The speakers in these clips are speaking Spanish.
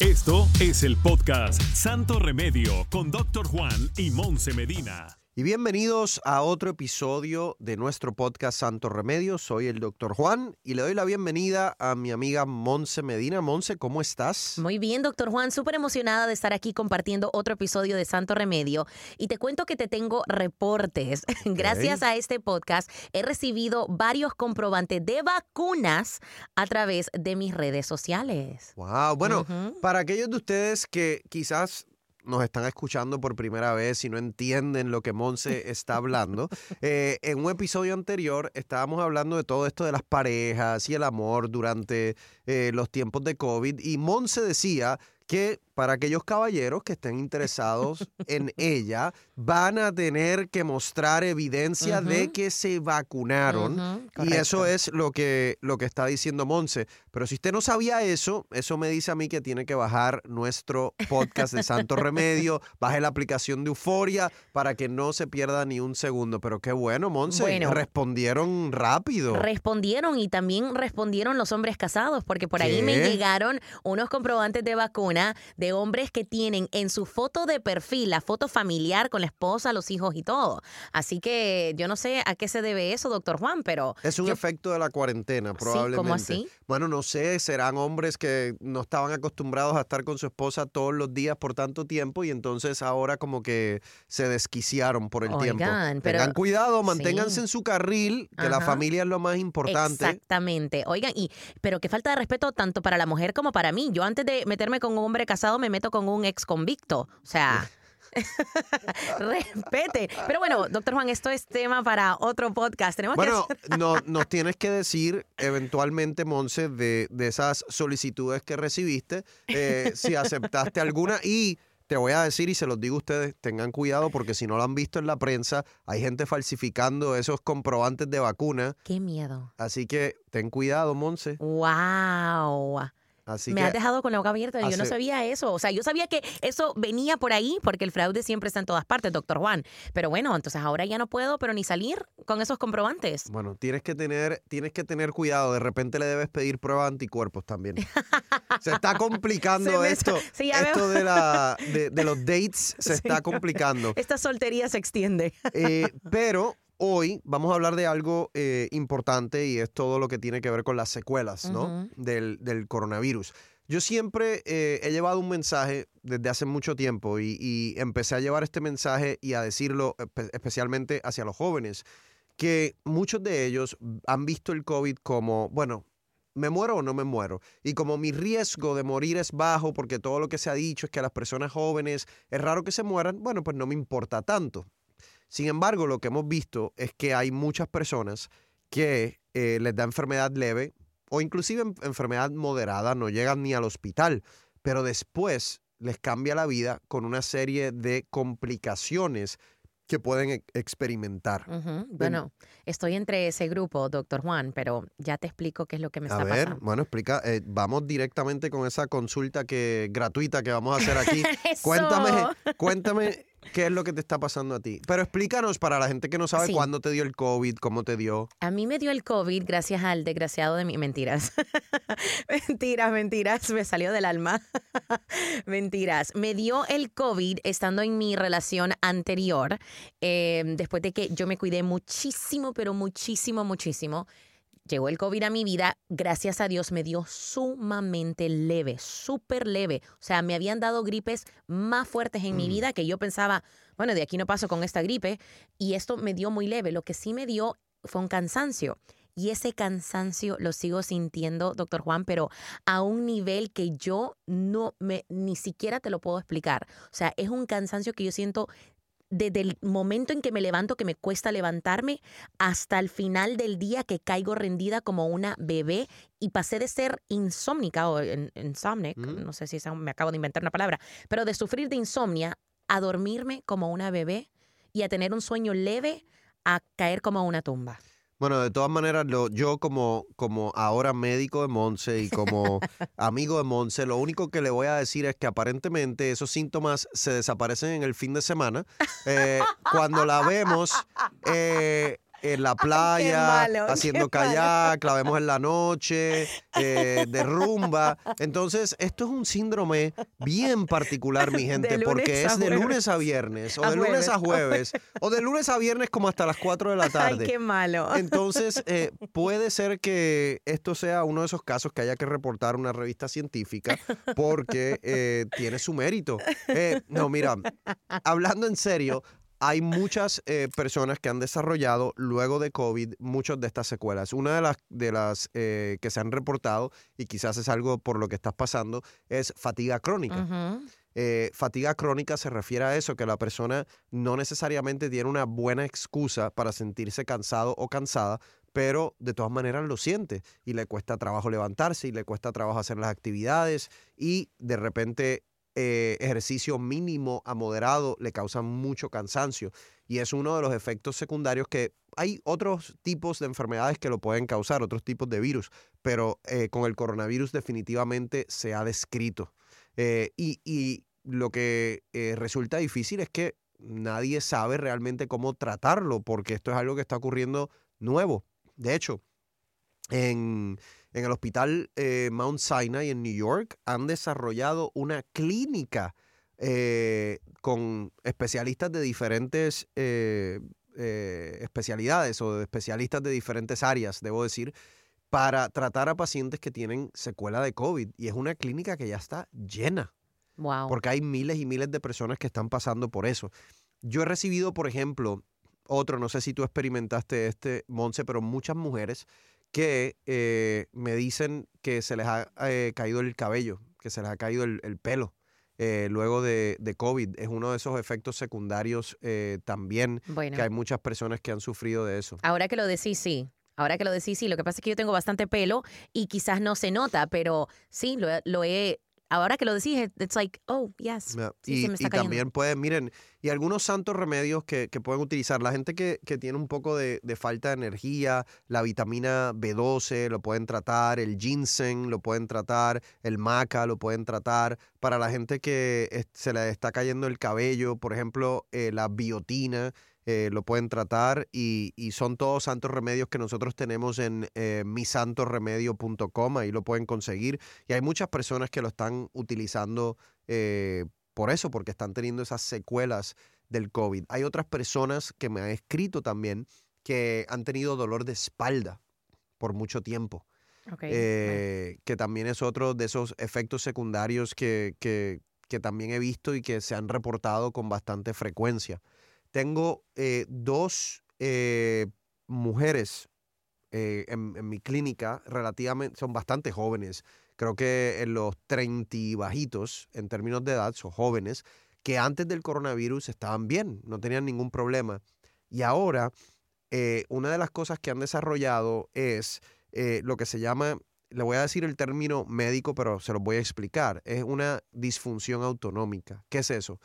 Esto es el podcast Santo Remedio con Doctor Juan y Monse Medina. Y bienvenidos a otro episodio de nuestro podcast Santo Remedio. Soy el doctor Juan y le doy la bienvenida a mi amiga Monse Medina. Monse, ¿cómo estás? Muy bien, doctor Juan, súper emocionada de estar aquí compartiendo otro episodio de Santo Remedio. Y te cuento que te tengo reportes. Gracias a este podcast he recibido varios comprobantes de vacunas a través de mis redes sociales. Wow, bueno, para aquellos de ustedes que quizás nos están escuchando por primera vez y no entienden lo que Monse está hablando, eh, en un episodio anterior estábamos hablando de todo esto de las parejas y el amor durante eh, los tiempos de COVID y Monse decía que para aquellos caballeros que estén interesados en ella, van a tener que mostrar evidencia de que se vacunaron. y eso es lo que, lo que está diciendo Monse. Pero si usted no sabía eso, eso me dice a mí que tiene que bajar nuestro podcast de Santo Remedio, baje la aplicación de Euforia para que no se pierda ni un segundo. Pero qué bueno, Monse. respondieron rápido. Respondieron y también respondieron los hombres casados, porque por ahí me llegaron unos comprobantes de vacuna de hombres que tienen en su foto de perfil la foto familiar con la esposa, los hijos y todo. Así que yo no sé a qué se debe eso, doctor Juan, pero... Es un efecto de la cuarentena, probablemente. ¿Cómo así? Bueno, no sé, serán hombres que no estaban acostumbrados a estar con su esposa todos los días por tanto tiempo y entonces ahora como que se desquiciaron por el tiempo. Pero... Tengan cuidado, manténganse en su carril, que la familia es lo más importante. Exactamente. Oigan, y pero qué falta de respeto tanto para la mujer como para mí. Yo antes de meterme con un hombre casado me meto con un ex convicto. O sea. Respete. Pero bueno, doctor Juan, esto es tema para otro podcast. Tenemos bueno, no, nos tienes que decir eventualmente, Monse, de, esas solicitudes que recibiste, eh, si aceptaste alguna y te voy a decir y se los digo a ustedes, tengan cuidado porque si no lo han visto en la prensa, hay gente falsificando esos comprobantes de vacuna. Qué miedo. Así que ten cuidado, Monse. Wow me has dejado con la boca abierta. Yo no sabía eso. O sea, yo sabía que eso venía por ahí porque el fraude siempre está en todas partes, doctor Juan. Pero bueno, entonces ahora ya no puedo, pero ni salir con esos comprobantes. Bueno, tienes que tener, tienes que tener cuidado. De repente le debes pedir pruebas anticuerpos también. se está complicando esto. esto de, la, de, los dates se está complicando. Esta soltería se extiende. Eh, pero Hoy vamos a hablar de algo eh, importante y es todo lo que tiene que ver con las secuelas del, coronavirus. Yo siempre eh, he llevado un mensaje desde hace mucho tiempo y, empecé a llevar este mensaje y a decirlo especialmente hacia los jóvenes, que muchos de ellos han visto el COVID como, bueno, ¿me muero o no me muero? Y como mi riesgo de morir es bajo porque todo lo que se ha dicho es que a las personas jóvenes es raro que se mueran, bueno, pues no me importa tanto. Sin embargo, lo que hemos visto es que hay muchas personas que eh, les da enfermedad leve o inclusive enfermedad moderada, no llegan ni al hospital, pero después les cambia la vida con una serie de complicaciones que pueden e, experimentar. Bueno, estoy entre ese grupo, doctor Juan, pero ya te explico qué es lo que me está ver, pasando. Bueno, explica, eh, vamos directamente con esa consulta que gratuita que vamos a hacer aquí. cuéntame, cuéntame ¿Qué es lo que te está pasando a ti? Pero explícanos para la gente que no sabe cuándo te dio el COVID, cómo te dio. A mí me dio el COVID gracias al desgraciado de mi... Mentiras. mentiras, mentiras. Me salió del alma. mentiras. Me dio el COVID estando en mi relación anterior, em, después de que yo me cuidé muchísimo, pero muchísimo, muchísimo llegó el COVID a mi vida, gracias a Dios me dio sumamente leve, súper leve. O sea, me habían dado gripes más fuertes en mi mm. vida que yo pensaba, bueno, de aquí no paso con esta gripe. Y esto me dio muy leve. Lo que sí me dio fue un cansancio. Y ese cansancio lo sigo sintiendo, doctor Juan, pero a un nivel que yo no me, ni siquiera te lo puedo explicar. O sea, es un cansancio que yo siento desde el momento en que me levanto, que me cuesta levantarme, hasta el final del día que caigo rendida como una bebé y pasé de ser insómnica o insomnic, no sé si me acabo de inventar una palabra, pero de sufrir de insomnia a dormirme como una bebé y a tener un sueño leve a caer como una tumba. Bueno, de todas maneras, yo como, como ahora médico de Monse y como amigo de Monse, lo único que le voy a decir es que aparentemente esos síntomas se desaparecen en el fin de semana. Eh, cuando la vemos, eh, en la playa, malo, haciendo kayak, la vemos en la noche, eh, de rumba. Entonces, esto es un síndrome bien particular, mi gente, porque es de jueves. lunes a viernes, o A de lunes a jueves. o de lunes a viernes como hasta las 4 de la Ay, tarde. qué malo. Entonces, eh, puede ser que esto sea uno de esos casos que haya que reportar una revista científica porque eh, tiene su mérito. Eh, no, mira, hablando en serio, hay muchas eh, personas que han desarrollado luego de COVID muchas de estas secuelas. Una de las, de las eh, que se han reportado, y quizás es algo por lo que estás pasando, es fatiga crónica. Eh, fatiga crónica se refiere a eso, que la persona no necesariamente tiene una buena excusa para sentirse cansado o cansada, pero de todas maneras lo siente y le cuesta trabajo levantarse y le cuesta trabajo hacer las actividades y de repente eh, ejercicio mínimo a moderado le causa mucho cansancio y es uno de los efectos secundarios que hay otros tipos de enfermedades que lo pueden causar, otros tipos de virus, pero eh, con el coronavirus definitivamente se ha descrito. Eh, y, y lo que resulta difícil es que nadie sabe realmente cómo tratarlo, porque esto es algo que está ocurriendo nuevo. De hecho, en, en el hospital eh, Mount Sinai en New York han desarrollado una clínica eh, con especialistas de diferentes eh, especialidades o de especialistas de diferentes áreas, debo decir, para tratar a pacientes que tienen secuela de COVID. Y es una clínica que ya está llena Wow. porque hay miles y miles de personas que están pasando por eso. Yo he recibido, por ejemplo, otro, no sé si tú experimentaste este, Monse, pero muchas mujeres que eh, me dicen que se les ha eh, caído el cabello, que se les ha caído el, el pelo eh, luego de, de COVID. Es uno de esos efectos secundarios eh, también, Bueno. que hay muchas personas que han sufrido de eso. Ahora que lo decís, sí. Ahora que lo decís, sí. Lo que pasa es que yo tengo bastante pelo y quizás no se nota, pero sí, lo, lo he. Ahora que lo decís, it- it's like, oh, yes. Ya, Sí, y se me está y también pueden, miren, y algunos santos remedios que, que pueden utilizar. La gente que, que tiene un poco de, de falta de energía, la vitamina B12 lo pueden tratar, el ginseng lo pueden tratar, el maca lo pueden tratar. Para la gente que se le está cayendo el cabello, por ejemplo, eh, la biotina. Eh, lo pueden tratar y, y son todos santos remedios que nosotros tenemos en eh, misantoremedio.com, ahí lo pueden conseguir. Y hay muchas personas que lo están utilizando eh, por eso, porque están teniendo esas secuelas del COVID. Hay otras personas que me han escrito también que han tenido dolor de espalda por mucho tiempo, eh, que también es otro de esos efectos secundarios que, que- que también he visto y que se han reportado con bastante frecuencia. Tengo eh, dos eh, mujeres eh, en, mi clínica, relativamente, son bastante jóvenes, creo que en los 30 y bajitos en términos de edad, son jóvenes, que antes del coronavirus estaban bien, no tenían ningún problema. Y ahora, eh, una de las cosas que han desarrollado es lo que se llama, le voy a decir el término médico, pero se los voy a explicar, es una disfunción autonómica. ¿Qué es eso?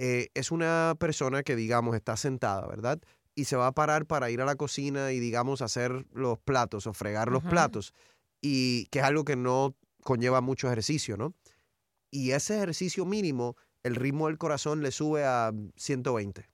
Eh, es una persona que, digamos, está sentada, ¿verdad? Y se va a parar para ir a la cocina y, digamos, hacer los platos o fregar los platos, y que es algo que no conlleva mucho ejercicio, ¿no? Y ese ejercicio mínimo, el ritmo del corazón le sube a 120.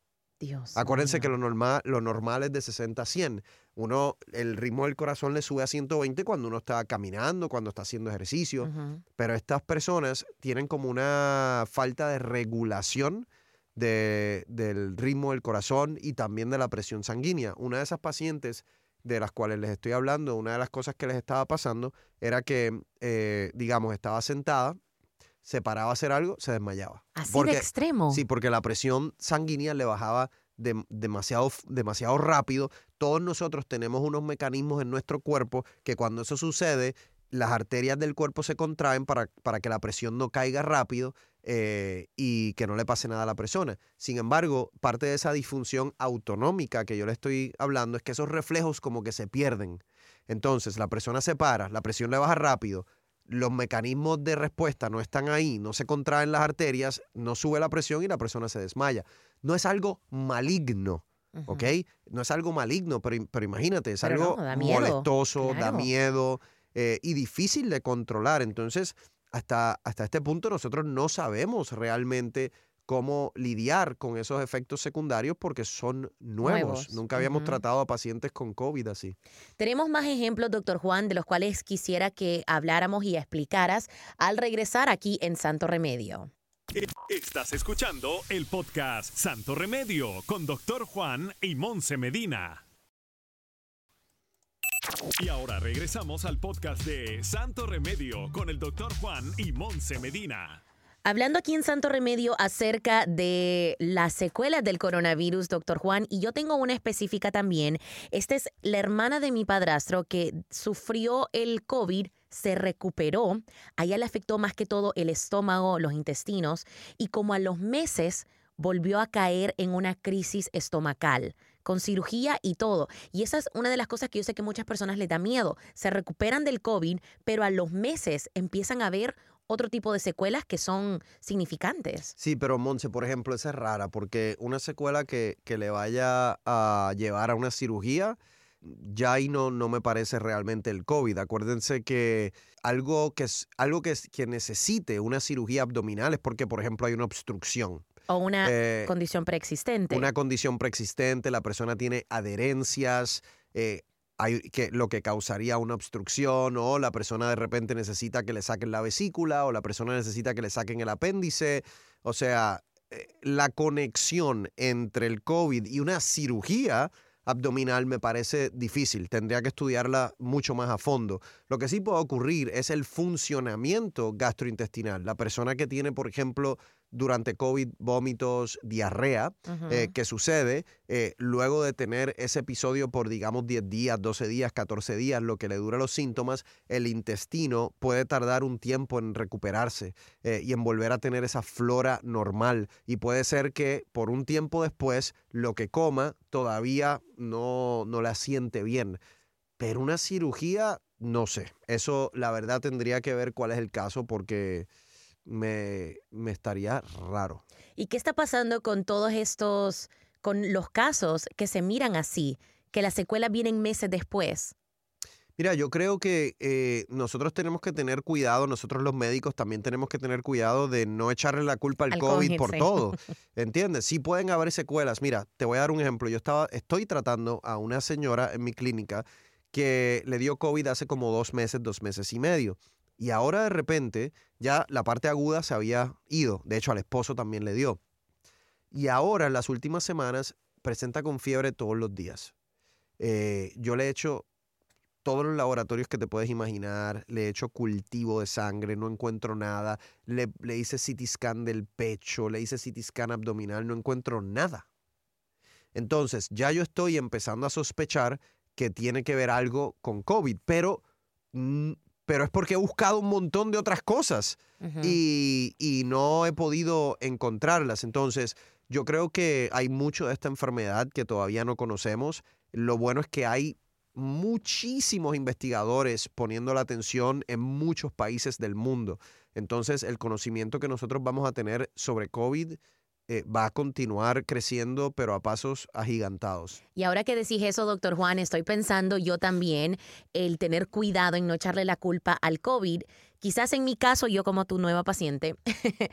Dios. Acuérdense que lo normal, lo normal es de 60 a 100. Uno, el ritmo del corazón le sube a 120 cuando uno está caminando, cuando está haciendo ejercicio. Pero estas personas tienen como una falta de regulación de- del ritmo del corazón y también de la presión sanguínea. Una de esas pacientes de las cuales les estoy hablando, una de las cosas que les estaba pasando era que, eh, digamos, estaba sentada, se paraba a hacer algo, se desmayaba. Así Porque- de extremo. Sí, porque la presión sanguínea le bajaba dem- demasiado, demasiado rápido. Todos nosotros tenemos unos mecanismos en nuestro cuerpo que cuando eso sucede, las arterias del cuerpo se contraen para, para que la presión no caiga rápido eh, y que no le pase nada a la persona. Sin embargo, parte de esa disfunción autonómica que yo le estoy hablando es que esos reflejos como que se pierden. Entonces, la persona se para, la presión le baja rápido, los mecanismos de respuesta no están ahí, no se contraen las arterias, no sube la presión y la persona se desmaya. No es algo maligno. ¿ok? No es algo maligno, pero, pero imagínate, es Pero algo no, da miedo, molestoso, da miedo eh, y difícil de controlar. Entonces, hasta, hasta este punto nosotros no sabemos realmente cómo lidiar con esos efectos secundarios porque son nuevos. Nuevos, Nunca habíamos tratado a pacientes con COVID así. Tenemos más ejemplos, doctor Juan, de los cuales quisiera que habláramos y explicaras al regresar aquí en Santo Remedio. Estás escuchando el podcast Santo Remedio con Doctor Juan y Monse Medina. Y ahora regresamos al podcast de Santo Remedio con el Doctor Juan y Monse Medina. Hablando aquí en Santo Remedio acerca de las secuelas del coronavirus, doctor Juan, y yo tengo una específica también. Esta es la hermana de mi padrastro que sufrió el COVID, se recuperó. A ella le afectó más que todo el estómago, los intestinos, y como a los meses volvió a caer en una crisis estomacal con cirugía y todo. Y esa es una de las cosas que yo sé que muchas personas les da miedo. Se recuperan del COVID, pero a los meses empiezan a ver otro tipo de secuelas que son significantes. Sí, pero Monse, por ejemplo, esa es rara porque una secuela que, que le vaya a llevar a una cirugía, ya ahí no, no me parece realmente el COVID. Acuérdense que algo que, es, algo que, es- que necesite una cirugía abdominal es porque, por ejemplo, hay una obstrucción. O una Eh, condición preexistente. una condición preexistente, la persona tiene adherencias, eh, que, lo que causaría una obstrucción, o la persona de repente necesita que le saquen la vesícula, o la persona necesita que le saquen el apéndice. O sea, eh, la conexión entre el COVID y una cirugía abdominal me parece difícil. Tendría que estudiarla mucho más a fondo. Lo que sí puede ocurrir es el funcionamiento gastrointestinal. La persona que tiene, por ejemplo, durante COVID vómitos, diarrea, eh, que sucede eh, luego de tener ese episodio por, digamos, 10 días, 12 días, 14 días, lo que le dura los síntomas, el intestino puede tardar un tiempo en recuperarse eh, y en volver a tener esa flora normal. Y puede ser que por un tiempo después lo que coma todavía no, no la siente bien. Pero una cirugía, no sé. Eso la verdad tendría que ver cuál es el caso porque me, me estaría raro. ¿Y qué está pasando con todos estos, con los casos que se miran así, que las secuelas vienen meses después? Mira, yo creo que eh, nosotros tenemos que tener cuidado, nosotros los médicos también tenemos que tener cuidado de no echarle la culpa al, Al COVID por todo. ¿Entiendes? Sí pueden haber secuelas. Mira, te voy a dar un ejemplo. Yo estaba, estoy tratando a una señora en mi clínica que le dio COVID hace como dos meses, dos meses y medio. Y ahora de repente ya la parte aguda se había ido. De hecho, al esposo también le dio. Y ahora, en las últimas semanas, presenta con fiebre todos los días. Eh, yo le he hecho todos los laboratorios que te puedes imaginar, le he hecho cultivo de sangre, no encuentro nada, le, le hice CT scan del pecho, le hice CT scan abdominal, no encuentro nada. Entonces, ya yo estoy empezando a sospechar que tiene que ver algo con COVID, pero, pero es porque he buscado un montón de otras cosas y, y no he podido encontrarlas. Entonces, yo creo que hay mucho de esta enfermedad que todavía no conocemos. Lo bueno es que hay muchísimos investigadores poniendo la atención en muchos países del mundo. Entonces, el conocimiento que nosotros vamos a tener sobre COVID eh, va a continuar creciendo, pero a pasos agigantados. Y ahora que decís eso, doctor Juan, estoy pensando yo también el tener cuidado en no echarle la culpa al COVID. Quizás en mi caso, yo como tu nueva paciente,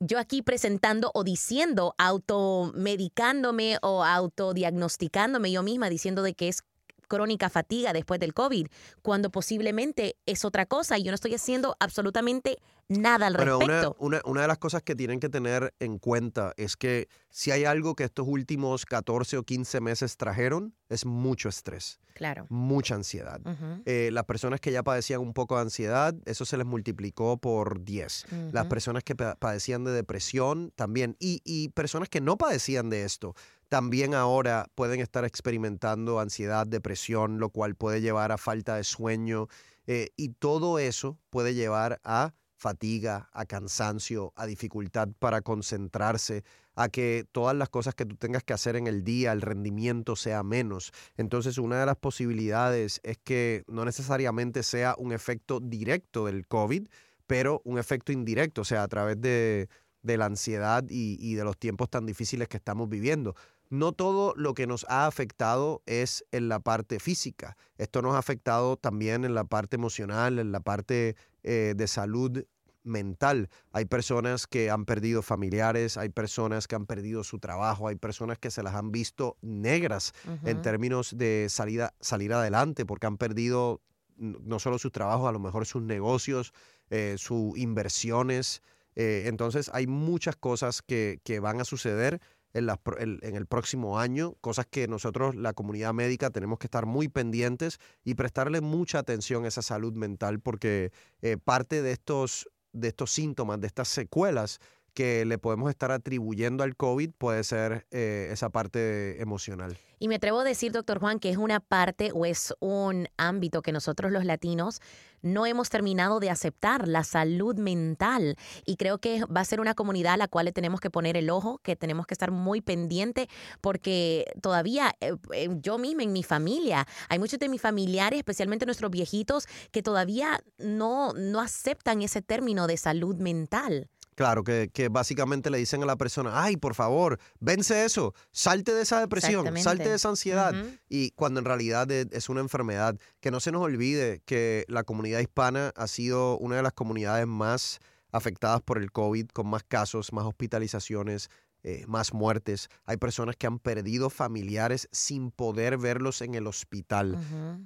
yo aquí presentando o diciendo, automedicándome o autodiagnosticándome yo misma, diciendo de que es crónica fatiga después del COVID, cuando posiblemente es otra cosa y yo no estoy haciendo absolutamente nada al respecto. una- una de las cosas que tienen que tener en cuenta es que si hay algo que estos últimos 14 o 15 meses trajeron, es mucho estrés, Claro. mucha ansiedad. Eh, las personas que ya padecían un poco de ansiedad, eso se les multiplicó por 10. Las personas que pa- padecían de depresión también. Y, y personas que no padecían de esto, también ahora pueden estar experimentando ansiedad, depresión, lo cual puede llevar a falta de sueño. eh, y todo eso puede llevar a fatiga, a cansancio, a dificultad para concentrarse, a que todas las cosas que tú tengas que hacer en el día, el rendimiento sea menos. Entonces, una de las posibilidades es que no necesariamente sea un efecto directo del COVID, pero un efecto indirecto, o sea, a través de, de la ansiedad y, y de los tiempos tan difíciles que estamos viviendo. No todo lo que nos ha afectado es en la parte física. Esto nos ha afectado también en la parte emocional, en la parte eh, de salud mental. Hay personas que han perdido familiares, hay personas que han perdido su trabajo, hay personas que se las han visto negras en términos de salida, salir adelante porque han perdido no solo sus trabajos, a lo mejor sus negocios, eh, sus inversiones. Eh, entonces hay muchas cosas que, que van a suceder en, el próximo año, cosas que nosotros, la comunidad médica, tenemos que estar muy pendientes y prestarle mucha atención a esa salud mental porque eh, parte de estos, de estos síntomas, de estas secuelas, que le podemos estar atribuyendo al COVID puede ser eh, esa parte emocional. Y me atrevo a decir, doctor Juan, que es una parte o es un ámbito que nosotros los latinos no hemos terminado de aceptar, la salud mental. Y creo que va a ser una comunidad a la cual le tenemos que poner el ojo, que tenemos que estar muy pendiente, porque todavía eh, eh, yo misma en mi familia, hay muchos de mis familiares, especialmente nuestros viejitos, que todavía no, no aceptan ese término de salud mental. Claro, que, que, básicamente le dicen a la persona, ay, por favor, vence eso, salte de esa depresión, salte de esa ansiedad. Y cuando en realidad es una enfermedad, que no se nos olvide que la comunidad hispana ha sido una de las comunidades más afectadas por el COVID, con más casos, más hospitalizaciones, eh, más muertes. Hay personas que han perdido familiares sin poder verlos en el hospital.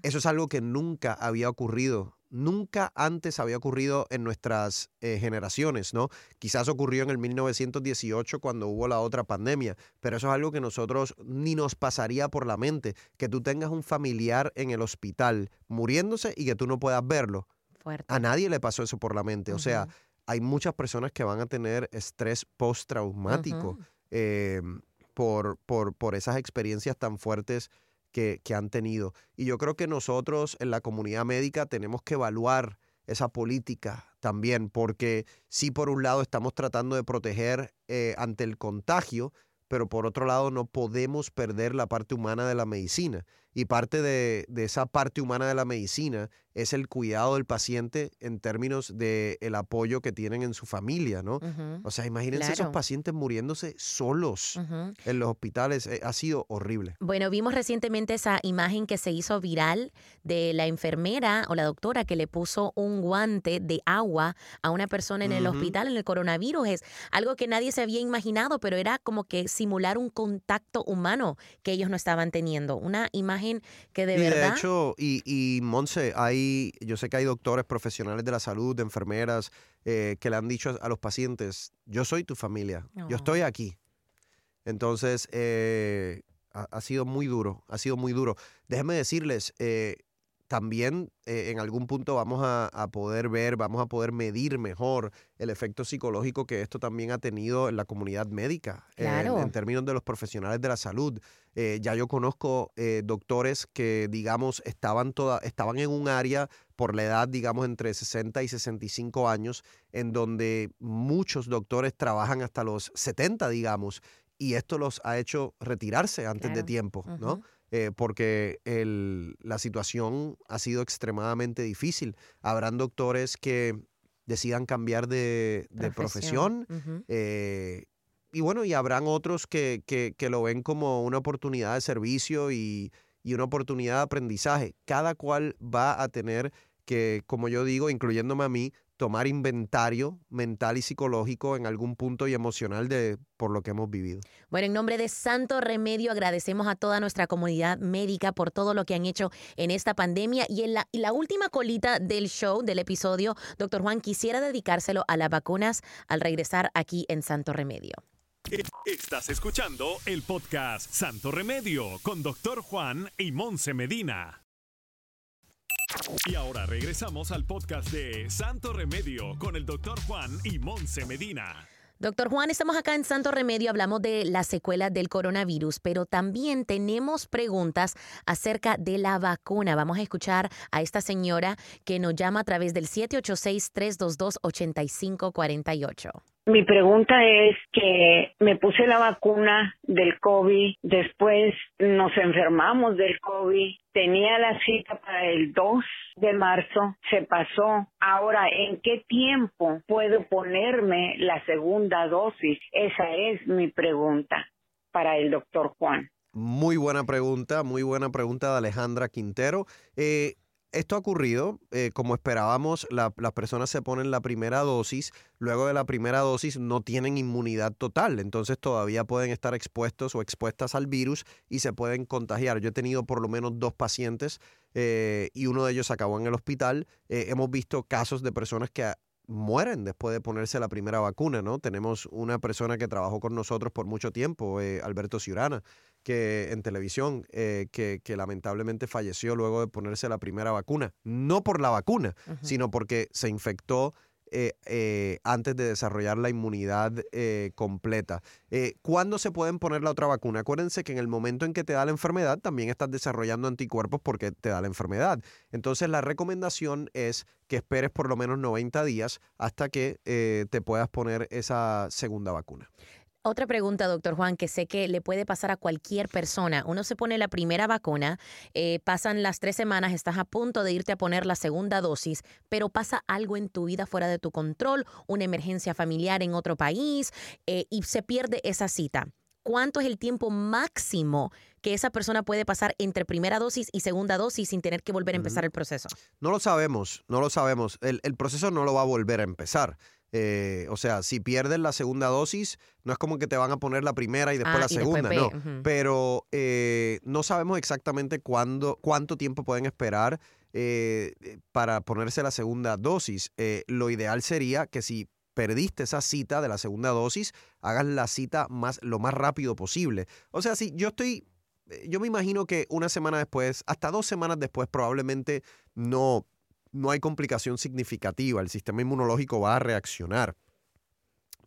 Eso es algo que nunca había ocurrido nunca antes había ocurrido en nuestras eh, generaciones, ¿no? Quizás ocurrió en el 1918 cuando hubo la otra pandemia, pero eso es algo que nosotros ni nos pasaría por la mente, que tú tengas un familiar en el hospital muriéndose y que tú no puedas verlo. A nadie le pasó eso por la mente, o sea, hay muchas personas que van a tener estrés postraumático em, por, por, por esas experiencias tan fuertes que, han tenido. Y yo creo que nosotros en la comunidad médica tenemos que evaluar esa política también, porque sí, por un lado estamos tratando de proteger eh, ante el contagio, pero por otro lado no podemos perder la parte humana de la medicina. Y parte de, esa parte humana de la medicina es el cuidado del paciente en términos del el apoyo que tienen en su familia, ¿no? O sea, imagínense esos pacientes muriéndose solos en los hospitales. Eh, ha sido horrible. Bueno, vimos recientemente esa imagen que se hizo viral de la enfermera o la doctora que le puso un guante de agua a una persona en el hospital en el coronavirus. Es algo que nadie se había imaginado, pero era como que simular un contacto humano que ellos no estaban teniendo. Una imagen que de y verdad... De hecho, y, y Monse, hay, yo sé que hay doctores profesionales de la salud, de enfermeras, eh, que le han dicho a los pacientes, yo soy tu familia, yo estoy aquí. Entonces, eh, ha, sido muy duro, ha sido muy duro. Déjenme decirles, eh, también eh, en algún punto vamos a, poder ver, vamos a poder medir mejor el efecto psicológico que esto también ha tenido en la comunidad médica, en, términos de los profesionales de la salud. Eh, ya yo conozco eh, doctores que, digamos, estaban, toda, estaban en un área por la edad, digamos, entre 60 y 65 años, en donde muchos doctores trabajan hasta los 70, digamos, y esto los ha hecho retirarse antes de tiempo, ¿no? Eh, porque la situación ha sido extremadamente difícil. Habrán doctores que decidan cambiar de, profesión. Eh, y bueno, y habrán otros que, que, lo ven como una oportunidad de servicio y, y una oportunidad de aprendizaje. Cada cual va a tener que, como yo digo, incluyéndome a mí, tomar inventario mental y psicológico en algún punto y emocional de por lo que hemos vivido. Bueno, en nombre de Santo Remedio agradecemos a toda nuestra comunidad médica por todo lo que han hecho en esta pandemia y en la, la última colita del show, del episodio, doctor Juan, quisiera dedicárselo a las vacunas al regresar aquí en Santo Remedio. Estás escuchando el podcast Santo Remedio con doctor Juan y Monse Medina. Y ahora regresamos al podcast de Santo Remedio con el doctor Juan y Monse Medina. Doctor Juan, estamos acá en Santo Remedio, hablamos de las secuelas del coronavirus, pero también tenemos preguntas acerca de la vacuna. Vamos a escuchar a esta señora que nos llama a través del 786-322-8548. Mi pregunta es que me puse la vacuna del COVID, después nos enfermamos del COVID, tenía la cita para el 2 de marzo, se pasó. Ahora, ¿en qué tiempo puedo ponerme la segunda dosis? Esa es mi pregunta para el doctor Juan. Muy buena pregunta, muy buena pregunta de Alejandra Quintero. Eh, esto ha ocurrido, eh, como esperábamos, la- las personas se ponen la primera dosis, luego de la primera dosis no tienen inmunidad total, entonces todavía pueden estar expuestos o expuestas al virus y se pueden contagiar. Yo he tenido por lo menos dos pacientes eh, y uno de ellos acabó en el hospital. Eh, hemos visto casos de personas que ah, mueren después de ponerse la primera vacuna, ¿no? Tenemos una persona que trabajó con nosotros por mucho tiempo, eh, Alberto Ciurana, que en televisión, eh, que, que lamentablemente falleció luego de ponerse la primera vacuna. No por la vacuna, sino porque se infectó eh, eh, antes de desarrollar la inmunidad completa. ¿Cuándo se pueden poner la otra vacuna? Acuérdense que en el momento en que te da la enfermedad, también estás desarrollando anticuerpos porque te da la enfermedad. Entonces la recomendación es que esperes por lo menos 90 días hasta que te puedas poner esa segunda vacuna. Otra pregunta, doctor Juan, que sé que le puede pasar a cualquier persona. Uno se pone la primera vacuna, eh, pasan las tres semanas, estás a punto de irte a poner la segunda dosis, pero pasa algo en tu vida fuera de tu control, una emergencia familiar en otro país eh, y se pierde esa cita. ¿Cuánto es el tiempo máximo que esa persona puede pasar entre primera dosis y segunda dosis sin tener que volver a empezar el proceso? No lo sabemos, no lo sabemos. El, el proceso no lo va a volver a empezar. Eh, o sea, si pierdes la segunda dosis, no es como que te van a poner la primera y después Ah, la y después segunda, ve- no. ujú. Pero eh, no sabemos exactamente cuándo, cuánto tiempo pueden esperar eh, para ponerse la segunda dosis. Lo ideal sería que si perdiste esa cita de la segunda dosis, hagas la cita más, lo más rápido posible. O sea, si yo estoy, yo me imagino que una semana después, hasta dos semanas después, probablemente no, no hay complicación significativa. El sistema inmunológico va a reaccionar.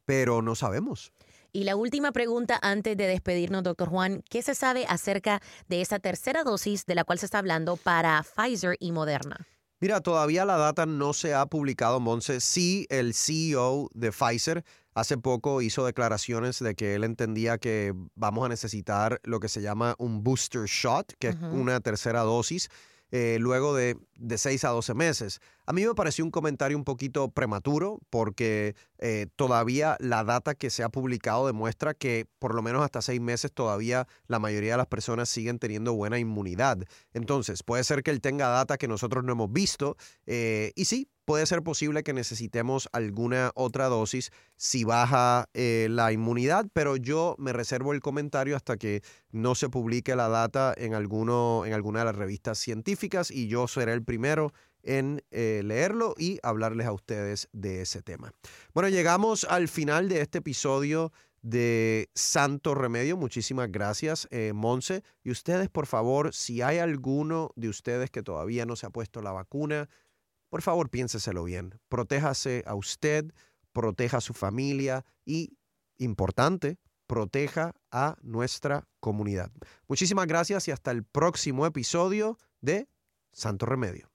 Pero no sabemos. Y la última pregunta antes de despedirnos, doctor Juan, ¿qué se sabe acerca de esa tercera dosis de la cual se está hablando para Pfizer y Moderna? Mira, todavía la data no se ha publicado, Monse. Sí, el CEO de Pfizer hace poco hizo declaraciones de que él entendía que vamos a necesitar lo que se llama un booster shot, que es una tercera dosis, eh, luego de, de 6 a 12 meses. A mí me pareció un comentario un poquito prematuro porque eh, todavía la data que se ha publicado demuestra que por lo menos hasta seis meses todavía la mayoría de las personas siguen teniendo buena inmunidad. Entonces, puede ser que él tenga data que nosotros no hemos visto eh, y sí, puede ser posible que necesitemos alguna otra dosis si baja eh, la inmunidad, pero yo me reservo el comentario hasta que no se publique la data en, alguno, en alguna de las revistas científicas y yo seré el primero en eh, leerlo y hablarles a ustedes de ese tema. Bueno, llegamos al final de este episodio de Santo Remedio. Muchísimas gracias, eh, Monse. Y ustedes, por favor, si hay alguno de ustedes que todavía no se ha puesto la vacuna, por favor, piénseselo bien. Protéjase a usted, proteja a su familia y, importante, proteja a nuestra comunidad. Muchísimas gracias y hasta el próximo episodio de Santo Remedio.